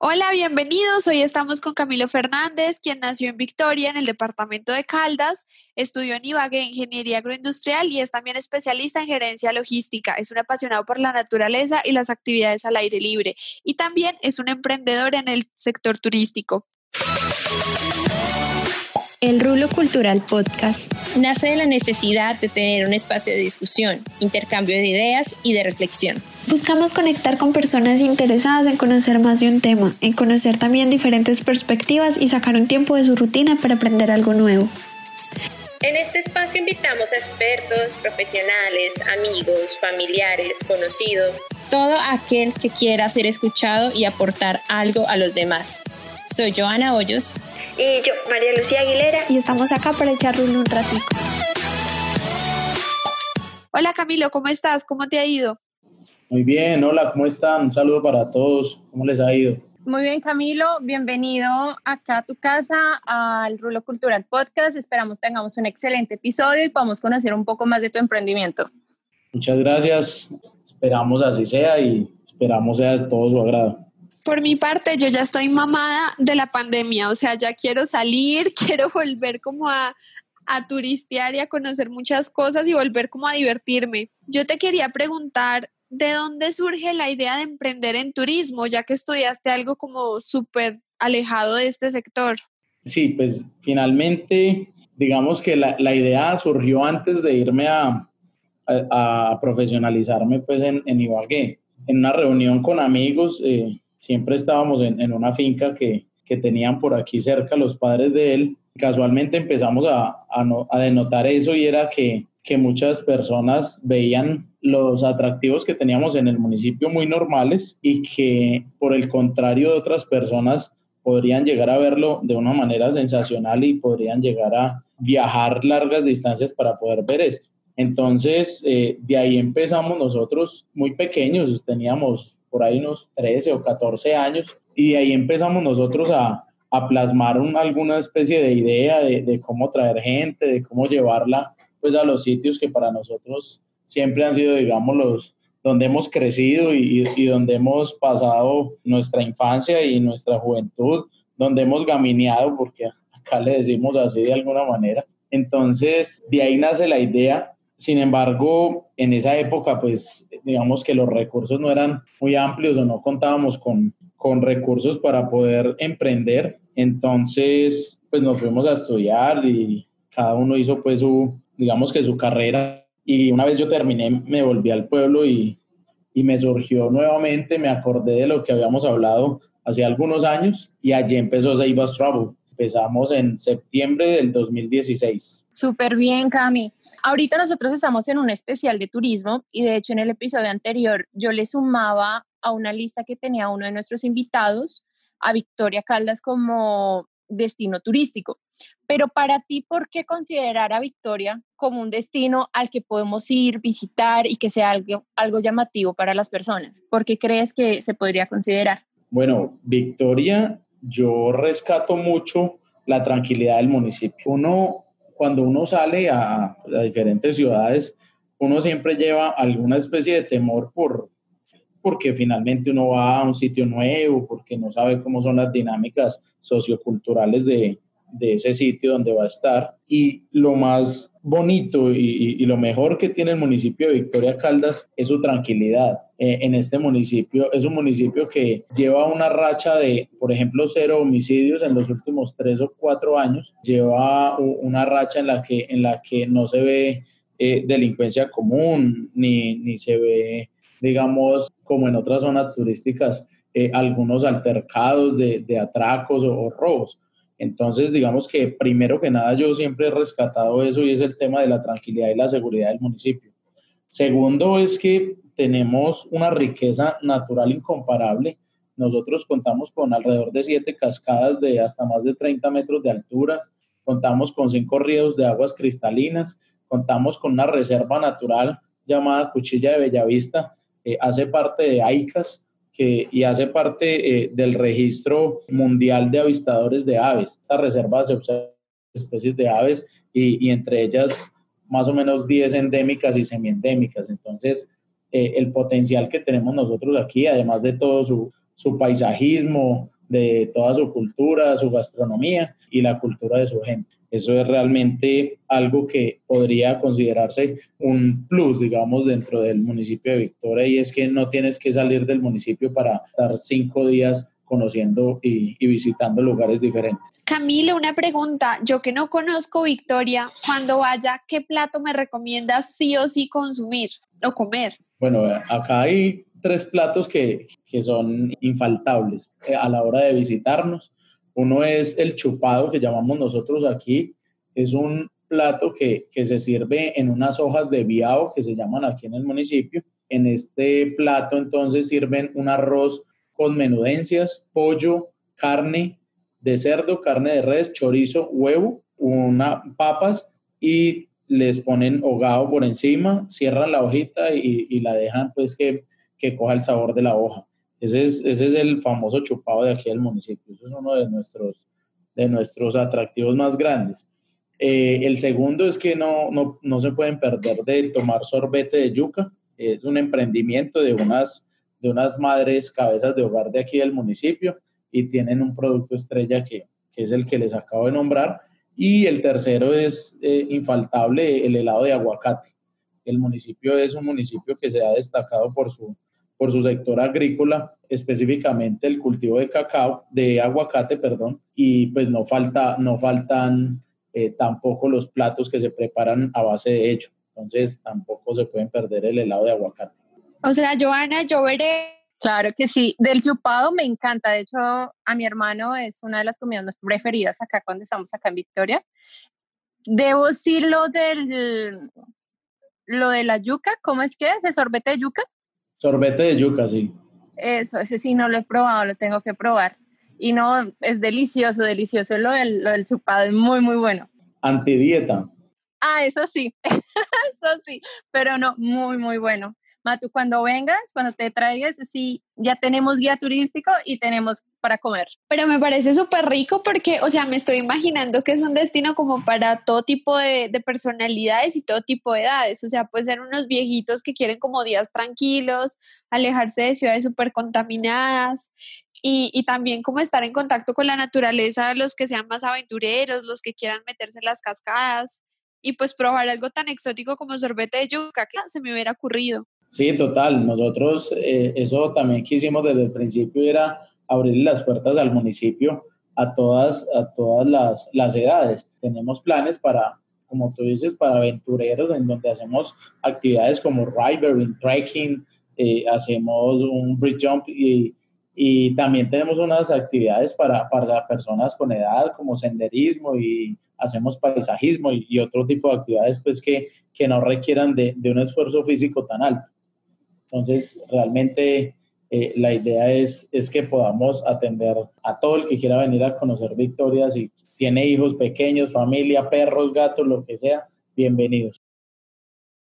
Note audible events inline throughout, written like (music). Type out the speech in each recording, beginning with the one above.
Hola, bienvenidos. Hoy estamos con Camilo Fernández, quien nació en Victoria, en el departamento de Caldas, estudió en Ibagué Ingeniería Agroindustrial y es también especialista en gerencia logística. Es un apasionado por la naturaleza y las actividades al aire libre y también es un emprendedor en el sector turístico. El Rulo Cultural Podcast nace de la necesidad de tener un espacio de discusión, intercambio de ideas y de reflexión. Buscamos conectar con personas interesadas en conocer más de un tema, en conocer también diferentes perspectivas y sacar un tiempo de su rutina para aprender algo nuevo. En este espacio invitamos a expertos, profesionales, amigos, familiares, conocidos, todo aquel que quiera ser escuchado y aportar algo a los demás. Soy Joana Hoyos. Y yo, María Lucía Aguilera. Y estamos acá para echarle un ratico. Hola Camilo, ¿cómo estás? ¿Cómo te ha ido? Muy bien, hola, ¿cómo están? Un saludo para todos. ¿Cómo les ha ido? Muy bien, Camilo. Bienvenido acá a tu casa, al Rulo Cultural Podcast. Esperamos tengamos un excelente episodio y podamos conocer un poco más de tu emprendimiento. Muchas gracias. Esperamos así sea y esperamos sea de todo su agrado. Por mi parte, yo ya estoy mamada de la pandemia, o sea, ya quiero salir, (laughs) quiero volver como a, a turistear y a conocer muchas cosas y volver como a divertirme. Yo te quería preguntar, ¿de dónde surge la idea de emprender en turismo, ya que estudiaste algo como súper alejado de este sector? Sí, pues finalmente, digamos que la, la idea surgió antes de irme a, a, profesionalizarme pues en, en, Ibagué. En una reunión con amigos, eh, siempre estábamos en, en una finca que, que, tenían por aquí cerca los padres de él. Casualmente empezamos a, a, denotar eso y era que, que muchas personas veían los atractivos que teníamos en el municipio muy normales y que por el contrario de otras personas podrían llegar a verlo de una manera sensacional y podrían llegar a viajar largas distancias para poder ver esto. Entonces, eh, de ahí empezamos nosotros muy pequeños, teníamos por ahí unos 13 o 14 años, y de ahí empezamos nosotros a, plasmar alguna especie de idea de, cómo traer gente, de cómo llevarla pues a los sitios que para nosotros siempre han sido, digamos, los donde hemos crecido y, y donde hemos pasado nuestra infancia y nuestra juventud, donde hemos gamineado, porque acá le decimos así de alguna manera. Entonces, de ahí nace la idea sin embargo, en esa época, pues digamos que los recursos no eran muy amplios o no contábamos con, con recursos para poder emprender. Entonces, pues nos fuimos a estudiar y cada uno hizo pues su, digamos que su carrera. Y una vez yo terminé, me volví al pueblo y, y me surgió nuevamente, me acordé de lo que habíamos hablado hace algunos años y allí empezó Seibas Travel empezamos en septiembre del 2016. Súper bien, Cami. Ahorita nosotros estamos en un especial de turismo y de hecho en el episodio anterior yo le sumaba a una lista que tenía uno de nuestros invitados a Victoria Caldas como destino turístico. Pero para ti, ¿por qué considerar a Victoria como un destino al que podemos ir, visitar y que sea algo, algo llamativo para las personas? ¿Por qué crees que se podría considerar? Bueno, Victoria yo rescato mucho la tranquilidad del municipio. Uno, cuando uno sale a, a diferentes ciudades, uno siempre lleva alguna especie de temor por, porque finalmente uno va a un sitio nuevo, porque no sabe cómo son las dinámicas socioculturales de, de ese sitio donde va a estar. Y lo más bonito y, lo mejor que tiene el municipio de Victoria Caldas es su tranquilidad. Eh, en este municipio es un municipio que lleva una racha de, por ejemplo, cero homicidios en los últimos tres o cuatro años. Lleva una racha en la que, en la que no se ve eh, delincuencia común ni, ni se ve, digamos, como en otras zonas turísticas, eh, algunos altercados de, de atracos o, o robos entonces, digamos que primero que nada yo siempre he rescatado eso y es el tema de la tranquilidad y la seguridad del municipio. Segundo es que tenemos una riqueza natural incomparable. Nosotros contamos con alrededor de siete cascadas de hasta más de 30 metros de altura, contamos con cinco ríos de aguas cristalinas, contamos con una reserva natural llamada Cuchilla de Bellavista, eh, hace parte de AICAS, y hace parte eh, del registro mundial de avistadores de aves. Esta reserva se observa especies de aves y, entre ellas más o menos 10 endémicas y semiendémicas. Entonces, eh, el potencial que tenemos nosotros aquí, además de todo su, su paisajismo, de toda su cultura, su gastronomía y la cultura de su gente. Eso es realmente algo que podría considerarse un plus, digamos, dentro del municipio de Victoria y es que no tienes que salir del municipio para estar cinco días conociendo y, visitando lugares diferentes. Camilo, una pregunta. Yo que no conozco Victoria, cuando vaya, ¿qué plato me recomiendas sí o sí consumir o comer? Bueno, acá hay tres platos que, que son infaltables eh, a la hora de visitarnos. Uno es el chupado que llamamos nosotros aquí. Es un plato que, que se sirve en unas hojas de biao que se llaman aquí en el municipio. En este plato entonces sirven un arroz con menudencias, pollo, carne de cerdo, carne de res, chorizo, huevo, una, papas y les ponen hogado por encima, cierran la hojita y, y la dejan pues que que coja el sabor de la hoja. Ese es, ese es el famoso chupado de aquí del municipio. Eso es uno de nuestros, de nuestros atractivos más grandes. Eh, el segundo es que no, no, no, se pueden perder de tomar sorbete de yuca. Es un emprendimiento de unas, de unas madres cabezas de hogar de aquí del municipio y tienen un producto estrella que, que es el que les acabo de nombrar. Y el tercero es eh, infaltable, el helado de aguacate. El municipio es un municipio que se ha destacado por su, por su sector agrícola, específicamente el cultivo de cacao, de aguacate, perdón, y pues no, falta, no faltan eh, tampoco los platos que se preparan a base de hecho. Entonces tampoco se pueden perder el helado de aguacate. O sea, Joana, yo veré. Claro que sí. Del chupado me encanta. De hecho, a mi hermano es una de las comidas preferidas acá cuando estamos acá en Victoria. Debo decirlo del lo de la yuca. ¿Cómo es que es? ¿El sorbete de yuca? Sorbete de yuca, sí. Eso, ese sí no lo he probado, lo tengo que probar. Y no, es delicioso, delicioso. Lo del, lo del chupado es muy, muy bueno. Antidieta. Ah, eso sí, (laughs) eso sí, pero no, muy, muy bueno. Matu, cuando vengas, cuando te traigas, sí, ya tenemos guía turístico y tenemos para comer. Pero me parece súper rico porque, o sea, me estoy imaginando que es un destino como para todo tipo de, personalidades y todo tipo de edades. O sea, puede ser unos viejitos que quieren como días tranquilos, alejarse de ciudades súper contaminadas y, también como estar en contacto con la naturaleza, los que sean más aventureros, los que quieran meterse en las cascadas y pues probar algo tan exótico como sorbete de yuca que se me hubiera ocurrido. Sí, total. Nosotros eh, eso también quisimos desde el principio era abrir las puertas al municipio a todas, a todas las, las edades. Tenemos planes para, como tú dices, para aventureros en donde hacemos actividades como rivering, trekking, eh, hacemos un bridge jump y, y también tenemos unas actividades para, para personas con edad como senderismo y hacemos paisajismo y, y otro tipo de actividades pues que, que no requieran de, de un esfuerzo físico tan alto. Entonces, realmente eh, la idea es, es que podamos atender a todo el que quiera venir a conocer Victoria, si tiene hijos pequeños, familia, perros, gatos, lo que sea, bienvenidos.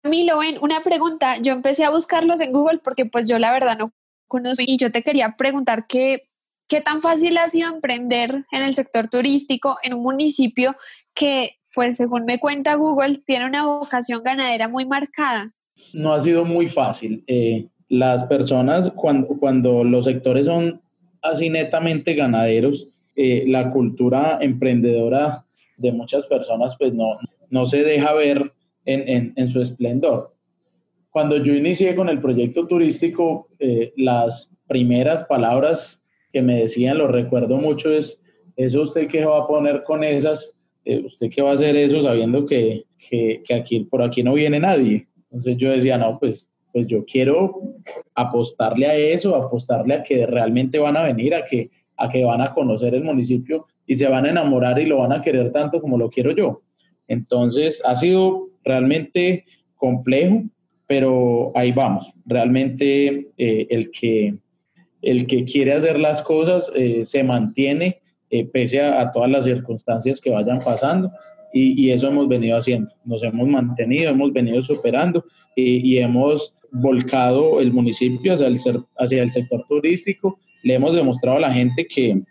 Milo, ven, una pregunta. Yo empecé a buscarlos en Google porque pues yo la verdad no conozco y yo te quería preguntar qué, qué tan fácil ha sido emprender en el sector turístico en un municipio que pues según me cuenta Google tiene una vocación ganadera muy marcada no ha sido muy fácil. Eh, las personas, cuando, cuando los sectores son así netamente ganaderos, eh, la cultura emprendedora de muchas personas pues no, no se deja ver en, en, su esplendor. Cuando yo inicié con el proyecto turístico, eh, las primeras palabras que me decían, lo recuerdo mucho, es, ¿eso usted qué va a poner con esas? ¿Usted qué va a hacer eso sabiendo que, que, que aquí, por aquí no viene nadie? Entonces yo decía, no, pues, pues yo quiero apostarle a eso, apostarle a que realmente van a venir, a que, a que van a conocer el municipio y se van a enamorar y lo van a querer tanto como lo quiero yo. Entonces ha sido realmente complejo, pero ahí vamos. Realmente eh, el, que, el que quiere hacer las cosas eh, se mantiene eh, pese a, a, todas las circunstancias que vayan pasando y, eso hemos venido haciendo. Nos hemos mantenido, hemos venido superando y, hemos volcado el municipio hacia el, sector turístico. Le hemos demostrado a la gente que,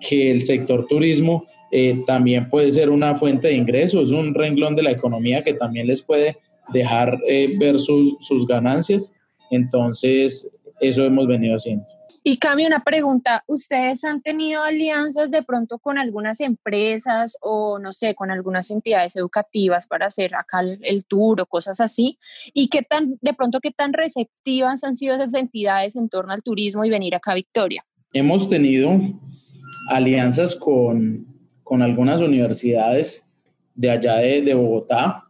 que el sector turismo eh, también puede ser una fuente de ingresos, un renglón de la economía que también les puede dejar eh, ver sus, sus ganancias. Entonces, eso hemos venido haciendo. Y Cami, una pregunta, ¿ustedes han tenido alianzas de pronto con algunas empresas o no sé, con algunas entidades educativas para hacer acá el, tour o cosas así? ¿Y qué tan, de pronto, qué tan receptivas han sido esas entidades en torno al turismo y venir acá a Victoria? Hemos tenido alianzas con, con algunas universidades de allá de, de Bogotá.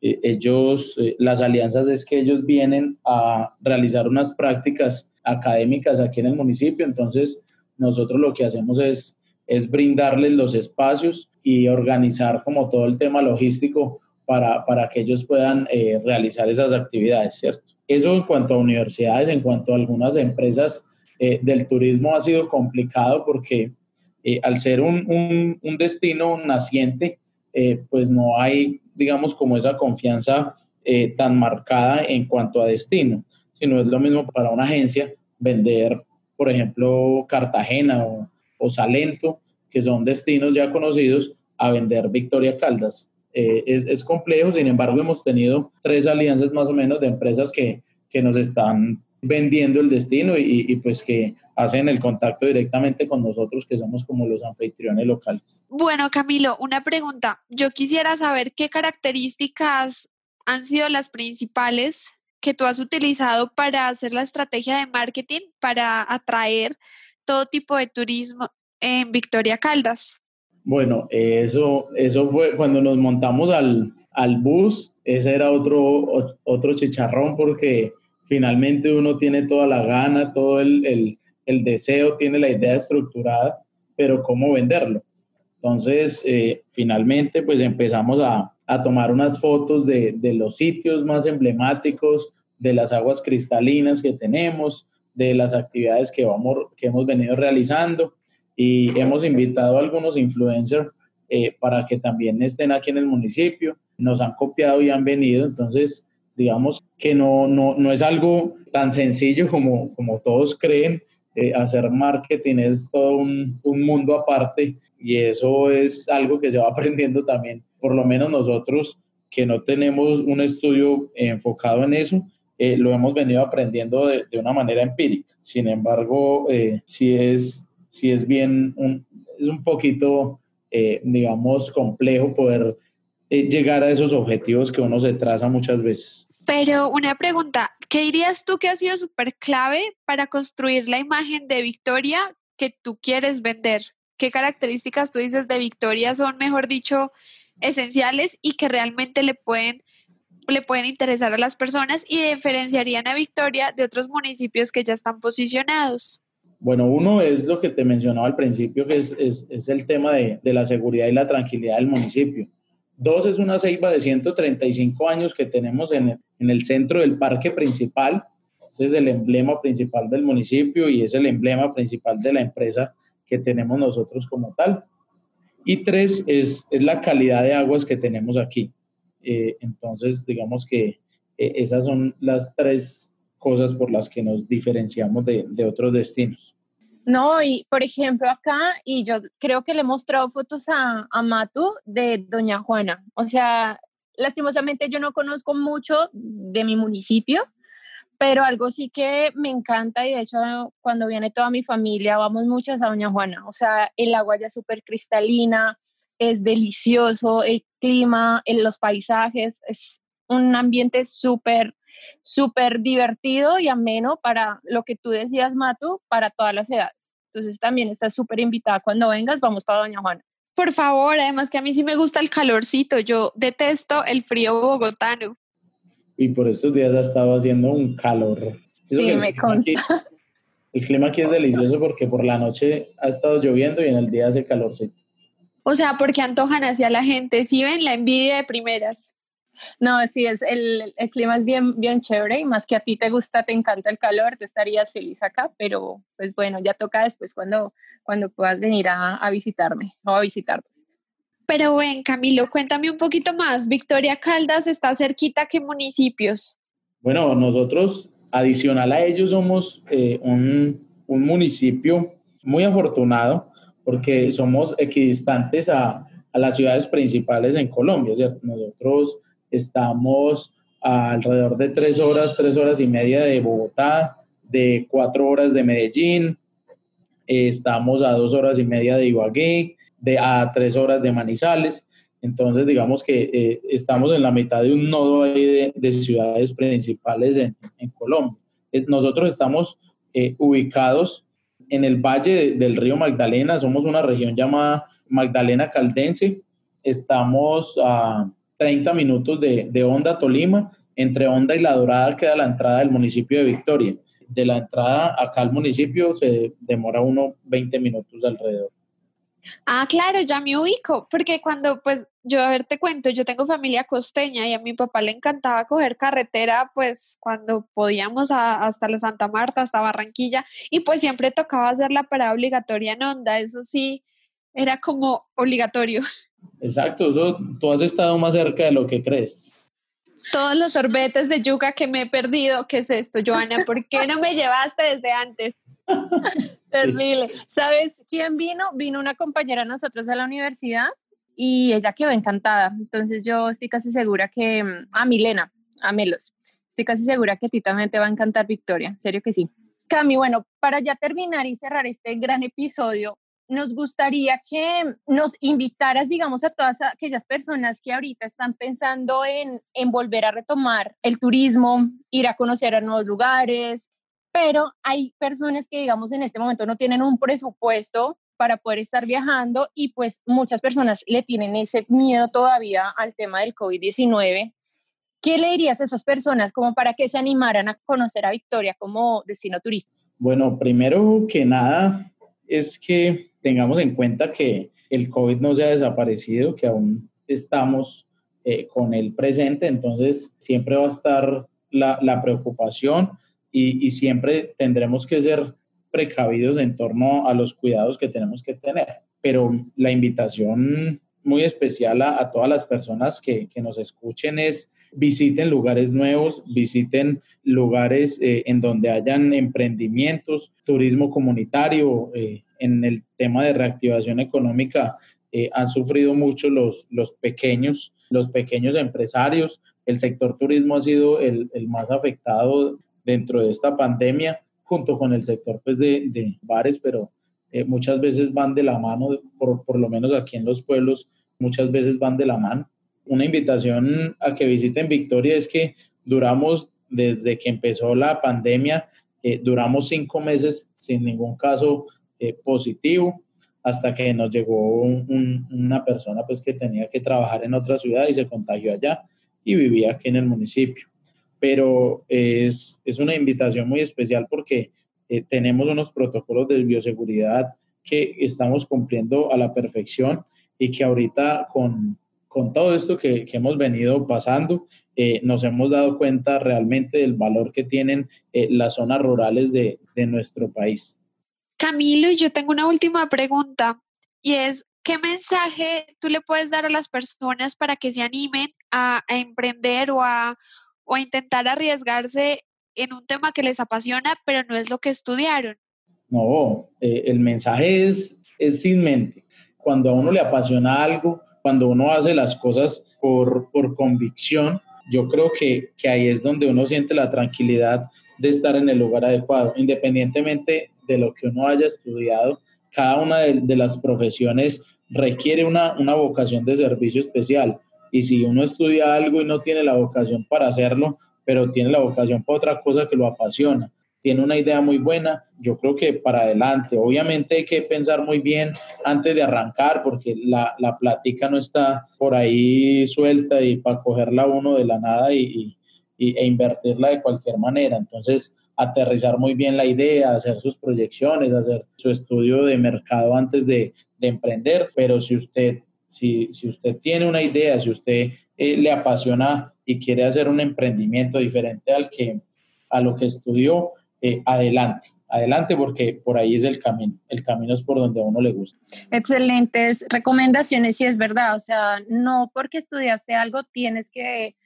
Eh, ellos, eh, las alianzas es que ellos vienen a realizar unas prácticas académicas aquí en el municipio. Entonces, nosotros lo que hacemos es, es brindarles los espacios y organizar como todo el tema logístico para, para que ellos puedan eh, realizar esas actividades, ¿cierto? Eso en cuanto a universidades, en cuanto a algunas empresas eh, del turismo ha sido complicado porque eh, al ser un, un, un destino naciente, pues no hay, digamos, como esa confianza tan marcada en cuanto a destino no es lo mismo para una agencia vender, por ejemplo, Cartagena o, Salento, que son destinos ya conocidos, a vender Victoria Caldas. Eh, es, complejo, sin embargo, hemos tenido tres alianzas más o menos de empresas que, que nos están vendiendo el destino y, y, pues que hacen el contacto directamente con nosotros, que somos como los anfitriones locales. Bueno, Camilo, una pregunta. Yo quisiera saber qué características han sido las principales que tú has utilizado para hacer la estrategia de marketing para atraer todo tipo de turismo en Victoria Caldas? Bueno, eso, eso fue cuando nos montamos al, al bus, ese era otro, otro chicharrón porque finalmente uno tiene toda la gana, todo el, el, el deseo, tiene la idea estructurada, pero ¿cómo venderlo? Entonces, eh, finalmente, pues empezamos a, a tomar unas fotos de, de, los sitios más emblemáticos, de las aguas cristalinas que tenemos, de las actividades que, vamos, que hemos venido realizando y hemos invitado a algunos influencers eh, para que también estén aquí en el municipio. Nos han copiado y han venido, entonces digamos que no, no, no es algo tan sencillo como, como todos creen. Eh, hacer marketing es todo un, un mundo aparte y eso es algo que se va (laughs) aprendiendo también por lo menos nosotros que no tenemos un estudio enfocado en eso, eh, lo hemos venido aprendiendo de, de, una manera empírica. Sin embargo, eh, sí, es, sí es bien, un, es un poquito, eh, digamos, complejo poder eh, llegar a esos objetivos que uno se traza muchas veces. Pero una pregunta, ¿qué dirías tú que ha sido súper clave para construir la imagen de Victoria que tú quieres vender? ¿Qué características tú dices de Victoria son, mejor dicho, esenciales y que realmente le pueden, le pueden interesar a las personas y diferenciarían a Victoria de otros municipios que ya están posicionados? Bueno, uno es lo que te mencionaba al principio, que es, es, el tema de, de, la seguridad y la tranquilidad del municipio. Dos, es una ceiba de 135 años que tenemos en el, en el centro del parque principal. Ese es el emblema principal del municipio y es el emblema principal de la empresa que tenemos nosotros como tal. Y tres es, es la calidad de aguas que tenemos aquí. Eh, entonces, digamos que eh, esas son las tres cosas por las que nos diferenciamos de, de, otros destinos. No, y por ejemplo acá, y yo creo que le he mostrado fotos a, a Matu de Doña Juana. O sea, lastimosamente yo no conozco mucho de mi municipio, pero algo sí que me encanta y de hecho cuando viene toda mi familia vamos muchas a Doña Juana, o sea, el agua ya súper cristalina, es delicioso, el clima, en los paisajes, es un ambiente súper, súper divertido y ameno para lo que tú decías, Matu, para todas las edades. Entonces también estás súper invitada cuando vengas, vamos para Doña Juana. Por favor, además que a mí sí me gusta el calorcito, yo detesto el frío bogotano y por estos días ha estado haciendo un calor. Sí, me consta. Aquí, (laughs) el clima aquí es delicioso porque por la noche ha estado lloviendo y en el día hace calorcito. O sea, porque antojan hacia la gente, si ¿sí ven la envidia de primeras. No, sí, es el, el, clima es bien, bien chévere y más que a ti te gusta, te encanta el calor, te estarías feliz acá, pero pues bueno, ya toca después cuando, cuando puedas venir a, a visitarme o a visitarnos. Pero ven, Camilo, cuéntame un poquito más. Victoria Caldas está cerquita, ¿qué municipios? Bueno, nosotros, adicional a ellos, somos eh, un, un, municipio muy afortunado porque somos equidistantes a, las ciudades principales en Colombia. ¿cierto? Nosotros estamos a alrededor de tres horas, tres horas y media de Bogotá, de cuatro horas de Medellín, estamos a dos horas y media de Ibagué, de, a tres horas de Manizales. Entonces, digamos que eh, estamos en la mitad de un nodo de, de, ciudades principales en, en Colombia. nosotros estamos eh, ubicados en el valle del río Magdalena, somos una región llamada Magdalena Caldense, estamos a 30 minutos de, de Honda, Tolima, entre Honda y La Dorada queda la entrada del municipio de Victoria. De la entrada acá al municipio se demora unos 20 minutos alrededor. Ah, claro, ya me ubico, porque cuando, pues, yo a ver, te cuento, yo tengo familia costeña y a mi papá le encantaba coger carretera, pues, cuando podíamos hasta la Santa Marta, hasta Barranquilla, y pues siempre tocaba hacer la parada obligatoria en onda, eso sí, era como obligatorio. Exacto, eso, tú has estado más cerca de lo que crees. Todos los sorbetes de yuca que me he perdido, ¿qué es esto, Joana? ¿Por qué no me llevaste desde antes? (laughs) Terrible. ¿Sabes quién vino? Vino una compañera de nosotros a la universidad y ella quedó encantada. Entonces yo estoy casi segura que, mm, a Milena, a Melos, estoy casi segura que a ti también te va a encantar Victoria, serio que sí. Cami, bueno, para ya terminar y cerrar este gran episodio, nos gustaría que nos invitaras, digamos, a todas aquellas personas que ahorita están pensando en, en volver a retomar el turismo, ir a conocer a nuevos lugares, pero hay personas que, digamos, en este momento no tienen un presupuesto para poder estar viajando y pues muchas personas le tienen ese miedo todavía al tema del COVID-19. ¿Qué le dirías a esas personas como para que se animaran a conocer a Victoria como destino turístico? Bueno, primero que nada es que tengamos en cuenta que el COVID no se ha desaparecido, que aún estamos eh, con el presente, entonces siempre va a estar la, la preocupación y, siempre tendremos que ser precavidos en torno a los cuidados que tenemos que tener. Pero la invitación muy especial a, todas las personas que, que, nos escuchen es visiten lugares nuevos, visiten lugares eh, en donde hayan emprendimientos, turismo comunitario. Eh, en el tema de reactivación económica eh, han sufrido mucho los, los pequeños, los pequeños empresarios. El sector turismo ha sido el, el más afectado dentro de esta pandemia, junto con el sector pues, de, bares, pero eh, muchas veces van de la mano, por, por lo menos aquí en los pueblos, muchas veces van de la mano. Una invitación a que visiten Victoria es que duramos desde que empezó la pandemia, eh, duramos cinco meses sin ningún caso eh, positivo hasta que nos llegó una persona pues que tenía que trabajar en otra ciudad y se contagió allá y vivía aquí en el municipio pero es, es una invitación muy especial porque eh, tenemos unos protocolos de bioseguridad que estamos cumpliendo a la perfección y que ahorita con, con todo esto que, que, hemos venido pasando, eh, nos hemos dado cuenta realmente del valor que tienen eh, las zonas rurales de, de nuestro país. Camilo, yo tengo una última pregunta y es, ¿qué mensaje tú le puedes dar a las personas para que se animen a, a emprender o a, o intentar arriesgarse en un tema que les apasiona, pero no es lo que estudiaron. No, eh, el mensaje es, es sin mente. Cuando a uno le apasiona algo, cuando uno hace las cosas por, por convicción, yo creo que, que ahí es donde uno siente la tranquilidad de estar en el lugar adecuado, independientemente de lo que uno haya estudiado. Cada una de, de las profesiones requiere una, una vocación de servicio especial y si uno estudia algo y no tiene la vocación para hacerlo, pero tiene la vocación para otra cosa que lo apasiona, tiene una idea muy buena, yo creo que para adelante. Obviamente hay que pensar muy bien antes de arrancar, porque la, la plática no está por ahí suelta y para cogerla uno de la nada y, y, e invertirla de cualquier manera. Entonces, aterrizar muy bien la idea, hacer sus proyecciones, hacer su estudio de mercado antes de, de emprender, pero si usted si, si usted tiene una idea, si usted eh, le apasiona y quiere hacer un emprendimiento diferente al que, a lo que estudió, eh, adelante, adelante porque por ahí es el camino, el camino es por donde a uno le gusta. Excelentes recomendaciones, y es verdad, o sea, no porque estudiaste algo tienes que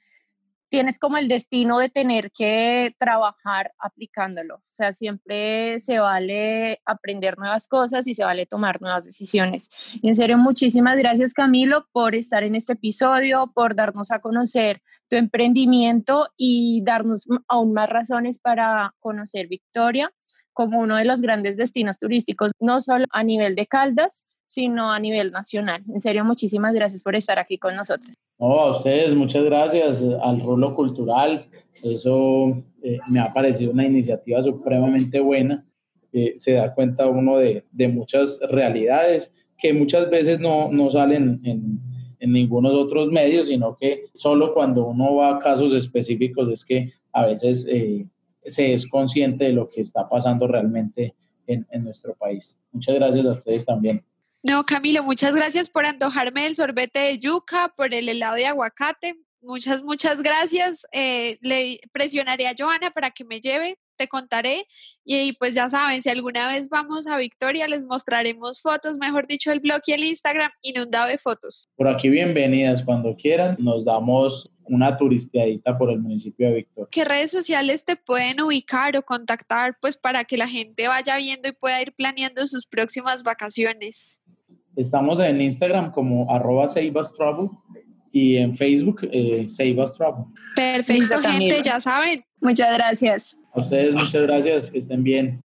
tienes como el destino de tener que trabajar aplicándolo. O sea, siempre se vale aprender nuevas cosas y se vale tomar nuevas decisiones. Y en serio, muchísimas gracias Camilo por estar en este episodio, por darnos a conocer tu emprendimiento y darnos aún más razones para conocer Victoria como uno de los grandes destinos turísticos, no solo a nivel de Caldas, sino a nivel nacional. En serio, muchísimas gracias por estar aquí con nosotros. No, a ustedes, muchas gracias al Rolo Cultural. Eso eh, me ha parecido una iniciativa supremamente buena. Eh, se da cuenta uno de, de, muchas realidades que muchas veces no, no salen en, en ningunos otros medios, sino que solo cuando uno va a casos específicos es que a veces eh, se es consciente de lo que está pasando realmente en, en nuestro país. Muchas gracias a ustedes también. No, Camilo, muchas gracias por antojarme el sorbete de yuca, por el helado de aguacate. Muchas, muchas gracias. Eh, le presionaré a Joana para que me lleve, te contaré. Y, pues ya saben, si alguna vez vamos a Victoria, les mostraremos fotos, mejor dicho, el blog y el Instagram inundado de fotos. Por aquí, bienvenidas cuando quieran. Nos damos una turisteadita por el municipio de Victoria. ¿Qué redes sociales te pueden ubicar o contactar pues para que la gente vaya viendo y pueda ir planeando sus próximas vacaciones? Estamos en Instagram como arroba Travel y en Facebook eh, Travel. Perfecto, gente, ya saben. Muchas gracias. A ustedes muchas gracias, que estén bien.